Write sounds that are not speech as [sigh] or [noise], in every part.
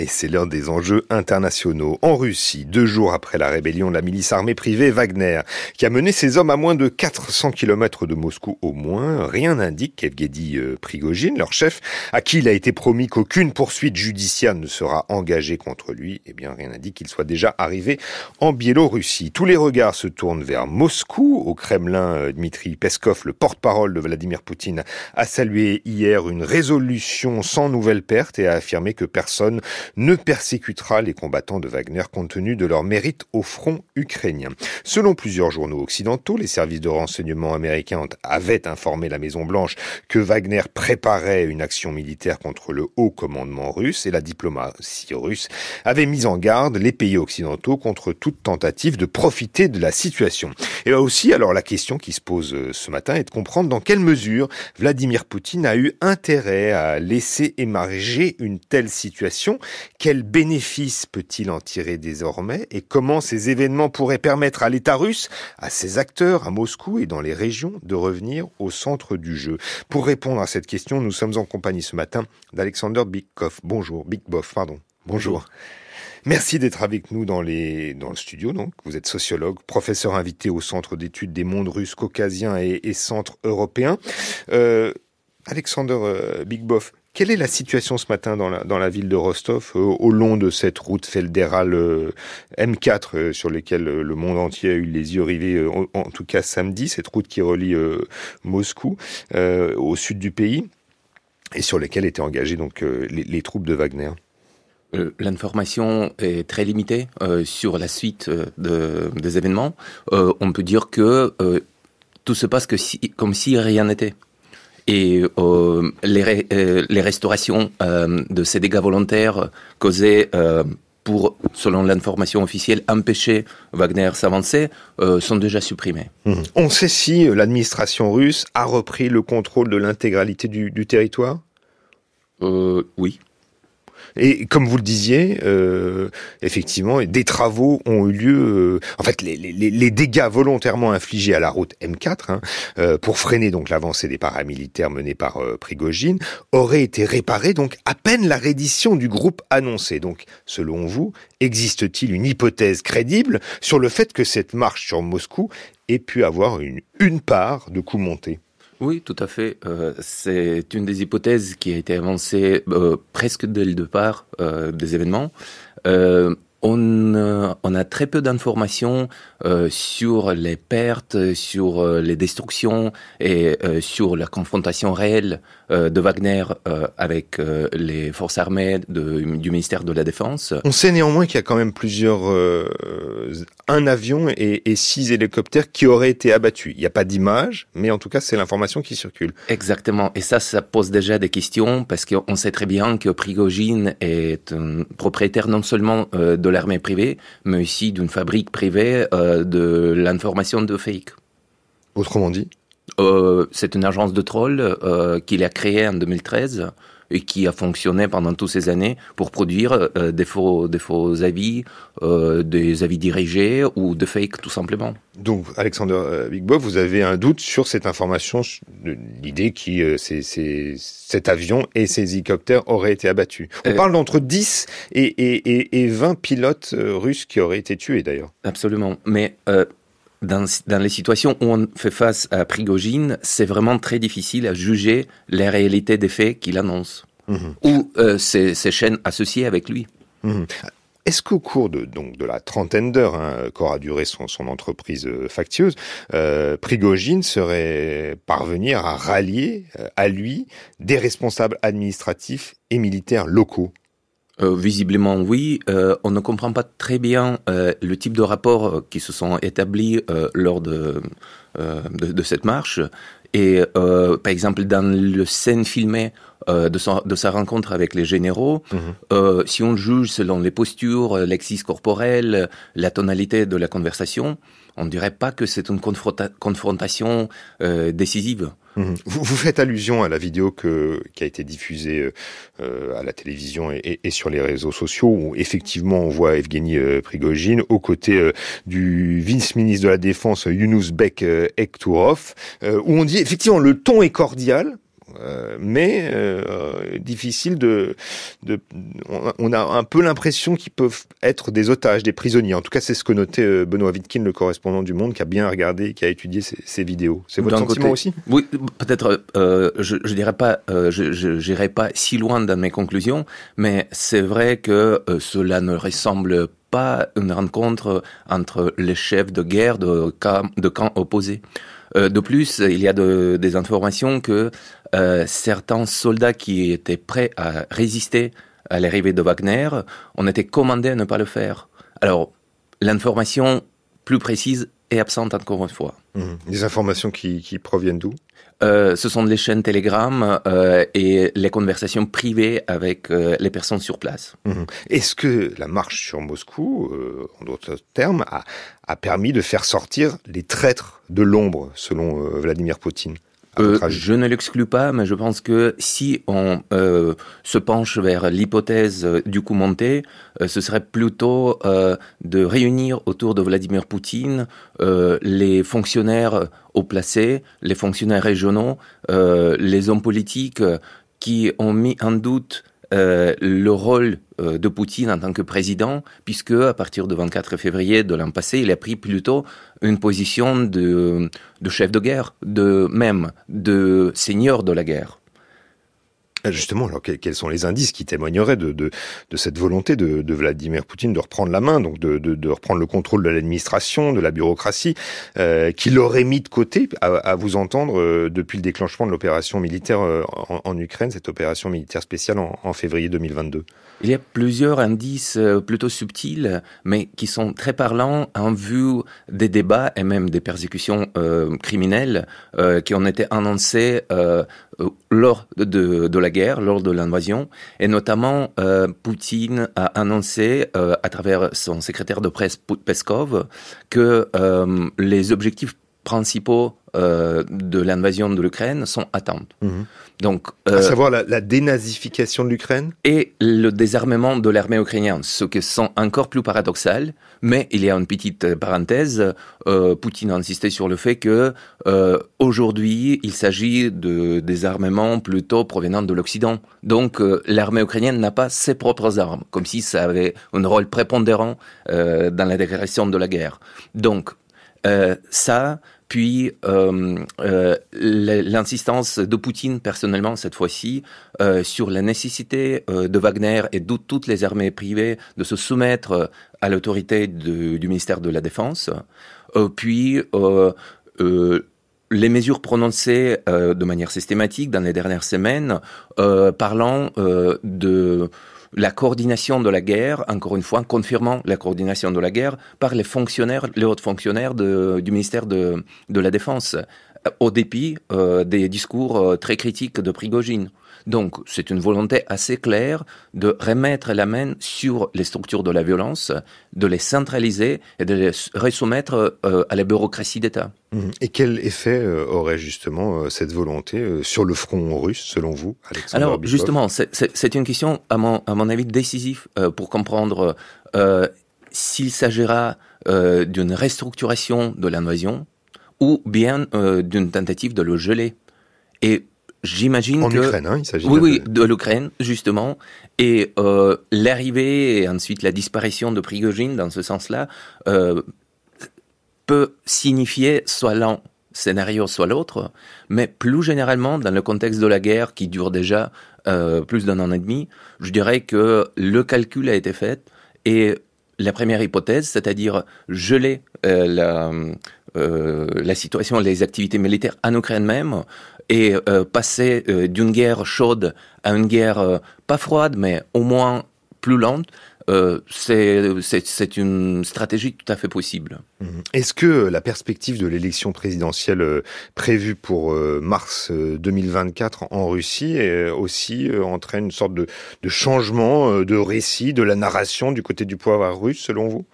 Et c'est l'un des enjeux internationaux. En Russie, deux jours après la rébellion de la milice armée privée Wagner, qui a mené ses hommes à moins de 400 km de Moscou au moins, rien n'indique qu'Evgeny euh, Prigogine, leur chef, à qui il a été promis qu'aucune poursuite judiciaire ne sera engagée contre lui, eh bien rien n'indique qu'il soit déjà arrivé en Biélorussie. Tous les regards se tournent vers Moscou. Au Kremlin, euh, Dmitri Peskov, le porte-parole de Vladimir Poutine, a salué hier une résolution sans nouvelle perte et a affirmé que personne ne persécutera les combattants de Wagner compte tenu de leur mérite au front ukrainien. Selon plusieurs journaux occidentaux, les services de renseignement américains avaient informé la Maison-Blanche que Wagner préparait une action militaire contre le haut commandement russe et la diplomatie russe avait mis en garde les pays occidentaux contre toute tentative de profiter de la situation. Et là aussi, alors la question qui se pose euh, ce matin est de comprendre dans quelle mesure Vladimir Poutine a eu intérêt à laisser émerger une telle situation quel bénéfice peut-il en tirer désormais et comment ces événements pourraient permettre à l'État russe, à ses acteurs à Moscou et dans les régions de revenir au centre du jeu? Pour répondre à cette question, nous sommes en compagnie ce matin d'Alexander Bigkov. Bonjour, Bigboff, pardon. Bonjour. Merci d'être avec nous dans, les, dans le studio. Donc, vous êtes sociologue, professeur invité au Centre d'études des mondes russes, caucasiens et, et centres européens. Euh, Alexander euh, Bigboff, quelle est la situation ce matin dans la, ville de Rostov, euh, au long de cette route fédérale euh, M4 euh, sur laquelle le monde entier a eu les yeux rivés, en, tout cas samedi, cette route qui relie Moscou au sud du pays et sur lesquelles étaient engagées donc les, troupes de Wagner? L'information est très limitée sur la suite de, des événements. on peut dire que tout se passe comme si rien n'était. Et euh, les, euh, les, restaurations euh, de ces dégâts volontaires causés pour, selon l'information officielle, empêcher Wagner s'avancer, sont déjà supprimées. Mmh. On sait si l'administration russe a repris le contrôle de l'intégralité du, du territoire? Oui. Et comme vous le disiez, euh, effectivement, des travaux ont eu lieu. Euh, en fait, les, dégâts volontairement infligés à la route M4 hein, euh, pour freiner donc l'avancée des paramilitaires menés par Prigogine auraient été réparés donc à peine la reddition du groupe annoncé. Donc, selon vous, existe-t-il une hypothèse crédible sur le fait que cette marche sur Moscou ait pu avoir une, une part de coups montés oui, tout à fait. Euh, c'est une des hypothèses qui a été avancée euh, presque dès le départ euh, des événements. On, a très peu d'informations euh, sur les pertes, sur les destructions et sur la confrontation réelle de Wagner euh, avec les forces armées de, du ministère de la Défense. On sait néanmoins qu'il y a quand même plusieurs, un avion et, et, six hélicoptères qui auraient été abattus. Il n'y a pas d'image, mais en tout cas c'est l'information qui circule. Exactement. Et ça, ça pose déjà des questions parce qu'on sait très bien que Prigogine est un propriétaire non seulement de l'armée privée, mais aussi d'une fabrique privée euh, de l'information de fake. Autrement dit euh, C'est une agence de troll euh, qu'il a créée en 2013 et qui a fonctionné pendant toutes ces années pour produire euh, des, faux, des faux avis, euh, des avis dirigés ou de fake tout simplement. Donc, Alexander Big Bob, vous avez un doute sur cette information, l'idée qui euh, cet avion et ces hélicoptères auraient été abattus. On parle d'entre 10 et, et, et, et 20 pilotes russes qui auraient été tués d'ailleurs. Absolument. Mais dans, dans, les situations où on fait face à Prigogine, c'est vraiment très difficile à juger la réalité des faits qu'il annonce. Mmh. Ou euh, ses, ses, chaînes associées avec lui. Mmh. Est-ce qu'au cours de, donc, de la trentaine d'heures hein, qu'aura duré son, son entreprise euh, factieuse, euh, Prigogine serait parvenir à rallier euh, à lui des responsables administratifs et militaires locaux? Euh, visiblement oui. Euh, on ne comprend pas très bien euh, le type de rapports qui se sont établis euh, lors de, euh, de, de, cette marche. Et par exemple, dans le scène filmée de, son, de, sa rencontre avec les généraux, mmh. si on juge selon les postures, l'exis corporel, la tonalité de la conversation, on ne dirait pas que c'est une confronta confrontation décisive. Mmh. Vous, vous, faites allusion à la vidéo que, qui a été diffusée euh, à la télévision et, et, et, sur les réseaux sociaux, où effectivement on voit Evgeny euh, Prigogine aux côtés euh, du vice-ministre de la Défense Yunus Bek Ektourov, où on dit effectivement le ton est cordial, mais difficile de, de, on a un peu l'impression qu'ils peuvent être des otages, des prisonniers. En tout cas, c'est ce que notait Benoît Wittkin, le correspondant du Monde, qui a bien regardé, qui a étudié ces, vidéos. C'est votre sentiment aussi? Oui, peut-être. je, je dirais pas, je n'irai pas si loin dans mes conclusions, mais c'est vrai que cela ne ressemble pas une rencontre entre les chefs de guerre de camps, de camps opposés. Euh, de plus, il y a de, des informations que euh, certains soldats qui étaient prêts à résister à l'arrivée de Wagner ont été commandés à ne pas le faire. Alors, l'information plus précise est absente encore une fois. Mmh. Des informations qui, qui proviennent d'où? Euh, ce sont les chaînes Telegram euh, et les conversations privées avec euh, les personnes sur place. Mhm. Est-ce que la marche sur Moscou, en d'autres termes, a, a, permis de faire sortir les traîtres de l'ombre, selon Vladimir Poutine? Euh, je ne l'exclus pas, mais je pense que si on euh, se penche vers l'hypothèse euh, du coup monté, ce serait plutôt de réunir autour de Vladimir Poutine les fonctionnaires haut placés, les fonctionnaires régionaux, les hommes politiques qui ont mis en doute euh, le rôle euh, de Poutine en tant que président, puisque à partir du 24 février de l'an passé, il a pris plutôt une position de, de chef de guerre, de même de seigneur de la guerre. Ah, justement, alors quels sont les indices qui témoigneraient de, cette volonté de, Vladimir Poutine de reprendre la main, donc de, de reprendre le contrôle de l'administration, de la bureaucratie, euh, qu'il aurait mis de côté, à, vous entendre, euh, depuis le déclenchement de l'opération militaire euh, en, Ukraine, cette opération militaire spéciale en, en février 2022 Il y a plusieurs indices euh, plutôt subtils, mais qui sont très parlants en vue des débats et même des persécutions criminelles qui ont été annoncées lors de, de la guerre, lors de l'invasion, et notamment euh, Poutine a annoncé euh, à travers son secrétaire de presse Peskov que euh, les objectifs principaux euh, de l'invasion de l'Ukraine sont atteints. Mhm. Donc, à euh, savoir la, la dénazification de l'Ukraine et le désarmement de l'armée ukrainienne, ce qui sont encore plus paradoxal. Mais il y a une petite parenthèse. Euh, Poutine a insisté sur le fait que aujourd'hui, il s'agit de désarmement plutôt provenant de l'Occident. Donc, l'armée ukrainienne n'a pas ses propres armes, comme si ça avait un rôle prépondérant dans la déclaration de la guerre. Donc, ça, puis euh, euh, l'insistance de Poutine personnellement cette fois-ci euh, sur la nécessité de Wagner et de toutes les armées privées de se soumettre à l'autorité du ministère de la Défense, puis les mesures prononcées de manière systématique dans les dernières semaines parlant de la coordination de la guerre, encore une fois, confirmant la coordination de la guerre par les fonctionnaires, les hauts fonctionnaires du ministère de, la Défense, au dépit euh, des discours euh, très critiques de Prigogine. Donc, c'est une volonté assez claire de remettre la main sur les structures de la violence, de les centraliser et de les resoumettre euh, à la bureaucratie d'État. Mmh. Et quel effet euh, aurait justement euh, cette volonté sur le front russe, selon vous, Alexandre Alors, justement, c'est une question, à mon, à mon avis, décisive pour comprendre s'il s'agira d'une restructuration de l'invasion ou bien d'une tentative de le geler. Et J'imagine que... En Ukraine, hein, il s'agit Oui, oui, de l'Ukraine, justement. Et euh, l'arrivée et ensuite la disparition de Prigogine, dans ce sens-là, euh, peut signifier soit l'un scénario, soit l'autre, mais plus généralement, dans le contexte de la guerre qui dure déjà euh, plus d'un an et demi, je dirais que le calcul a été fait et la première hypothèse, c'est-à-dire geler euh, la, euh, la situation, les activités militaires en Ukraine même, et euh, passer euh, d'une guerre chaude à une guerre euh, pas froide, mais au moins plus lente, c'est une stratégie tout à fait possible. Mmh. Est-ce que la perspective de l'élection présidentielle prévue pour mars 2024 en Russie aussi entraîne une sorte de, de changement de récit, de la narration du côté du pouvoir russe, selon vous?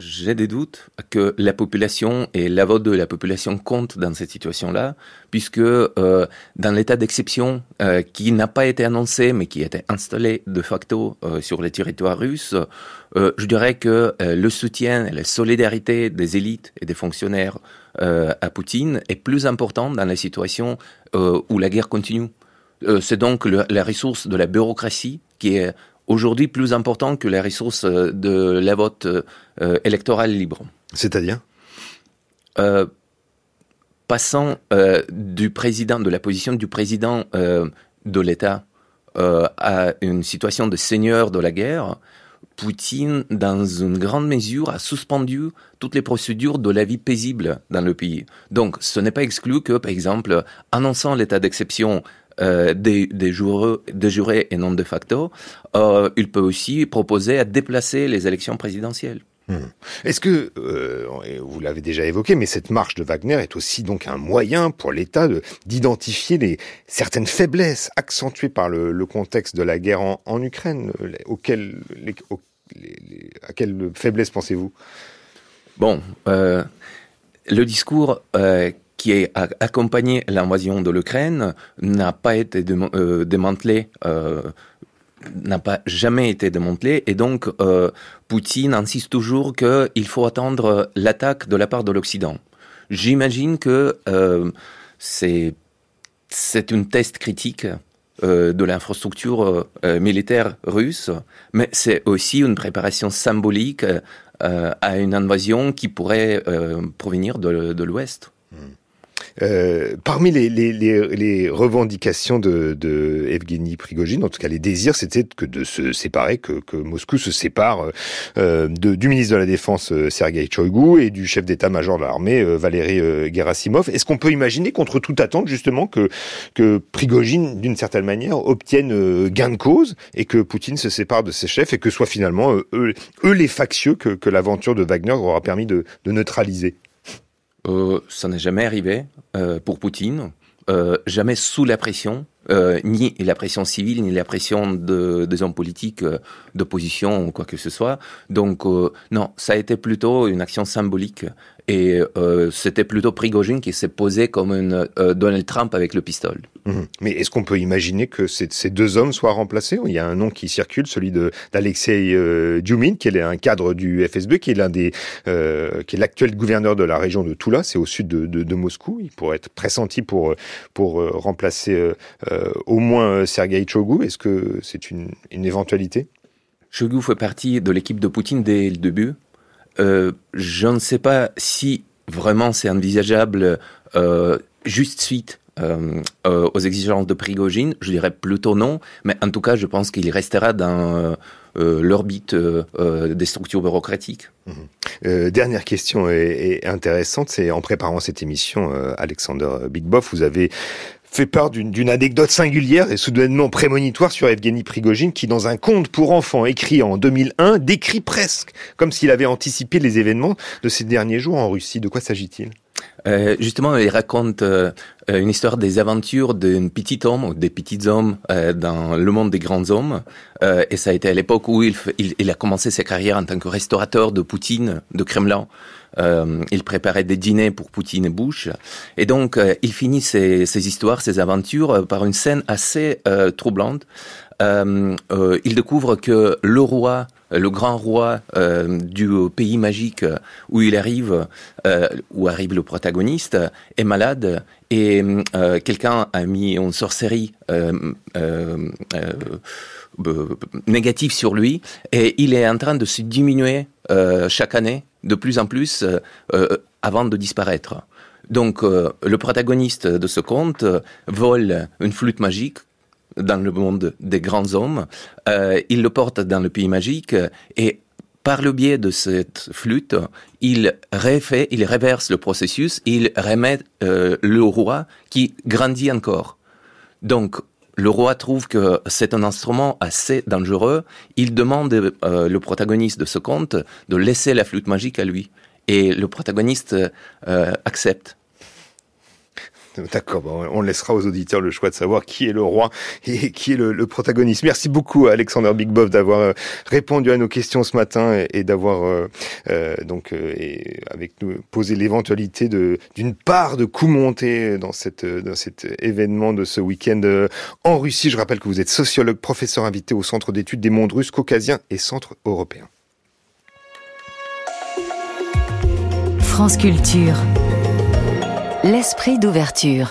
J'ai des doutes que la population et la vote de la population compte dans cette situation-là, puisque euh, dans l'état d'exception euh, qui n'a pas été annoncé, mais qui été installé de facto euh, sur les territoires russes, je dirais que le soutien et la solidarité des élites et des fonctionnaires à Poutine est plus important dans la situation où la guerre continue. c'est donc la ressource de la bureaucratie qui est aujourd'hui plus important que la ressource de la vote électorale libre. C'est-à-dire? Passant du président, de la position du président de l'État à une situation de seigneur de la guerre, Poutine, dans une grande mesure, a suspendu toutes les procédures de la vie paisible dans le pays. Donc, ce n'est pas exclu que, par exemple, annonçant l'état d'exception euh, des, des, jurés, et non de facto, euh, il peut aussi proposer à déplacer les élections présidentielles. Hmm. Est-ce que, euh, vous l'avez déjà évoqué, mais cette marche de Wagner est aussi donc un moyen pour l'État d'identifier les certaines faiblesses accentuées par le, contexte de la guerre en, Ukraine, auxquelles, à quelle faiblesse pensez-vous? Bon, euh, le discours euh, qui a accompagné l'invasion de l'Ukraine n'a pas été démantelé n'a pas jamais été démantelé et donc euh, Poutine insiste toujours qu'il faut attendre l'attaque de la part de l'Occident. J'imagine que euh, c'est une test critique euh, de l'infrastructure militaire russe, mais c'est aussi une préparation symbolique à une invasion qui pourrait provenir de, de l'Ouest. Hmm. Euh, parmi les, revendications de, de Evgeny Prigogine, en tout cas les désirs, c'était que de se séparer, que, Moscou se sépare euh, du ministre de la Défense euh, Sergei Shoigu et du chef d'état-major de l'armée Valéry Gerasimov. Est-ce qu'on peut imaginer, contre toute attente, justement, que, Prigogine, d'une certaine manière, obtienne gain de cause et que Poutine se sépare de ses chefs et que soit finalement eux, eux les factieux que, l'aventure de Wagner aura permis de, de neutraliser? Ça n'est jamais arrivé euh, pour Poutine, euh, jamais sous la pression, euh, ni la pression civile, ni la pression de, des hommes politiques euh, d'opposition ou quoi que ce soit. Donc non, ça a été plutôt une action symbolique et c'était plutôt Prigogine qui s'est posé comme une Donald Trump avec le pistolet. Mhm. Mais est-ce qu'on peut imaginer que ces, deux hommes soient remplacés Il y a un nom qui circule, celui d'Alexei euh, Djumin, qui est un cadre du FSB, qui est l'un des, euh, qui est l'actuel gouverneur de la région de Toula, c'est au sud de, Moscou. Il pourrait être pressenti pour pour euh, remplacer au moins Sergei Chogu. Est-ce que c'est une, une éventualité? Chogu fait partie de l'équipe de Poutine dès le début. je ne sais pas si vraiment c'est envisageable juste suite euh, euh, aux exigences de Prigogine Je dirais plutôt non, mais en tout cas, je pense qu'il restera dans euh, l'orbite des structures bureaucratiques. Mhm. dernière question et, intéressante, c'est en préparant cette émission, Alexander Bigboff, vous avez fait part d'une anecdote singulière et soudainement prémonitoire sur Evgeny Prigogine qui, dans un conte pour enfants écrit en 2001, décrit presque comme s'il avait anticipé les événements de ces derniers jours en Russie. De quoi s'agit-il? Euh, justement, il raconte euh, une histoire des aventures d'un petit homme ou des petits hommes euh, dans le monde des grands hommes. Euh, et ça a été à l'époque où il, il, il, a commencé sa carrière en tant que restaurateur de Poutine, de Kremlin. Il préparait des dîners pour Poutine et Bush. Et donc, il finit ses, ses, histoires, ses aventures par une scène assez troublante. il découvre que le roi le grand roi euh, du pays magique où il arrive, euh, où arrive le protagoniste, est malade et euh, quelqu'un a mis une sorcellerie négative sur lui et il est en train de se diminuer chaque année de plus en plus avant de disparaître. Donc le protagoniste de ce conte vole une flûte magique dans le monde des grands hommes. Euh, il le porte dans le pays magique et par le biais de cette flûte, il refait, il réverse le processus, il remet euh, le roi qui grandit encore. Donc, le roi trouve que c'est un instrument assez dangereux. Il demande euh, le protagoniste de ce conte de laisser la flûte magique à lui. Et le protagoniste euh, accepte. [laughs] D'accord, on laissera aux auditeurs le choix de savoir qui est le roi et [laughs] qui est le, protagoniste. Merci beaucoup Alexander Bigboff d'avoir euh, répondu à nos questions ce matin et, d'avoir euh, euh, donc avec nous posé l'éventualité d'une part de coup monté dans dans cet événement de ce week-end en Russie. Je rappelle que vous êtes sociologue, professeur invité au Centre d'études des mondes russes, caucasiens et centre européen. France Culture. L'esprit d'ouverture.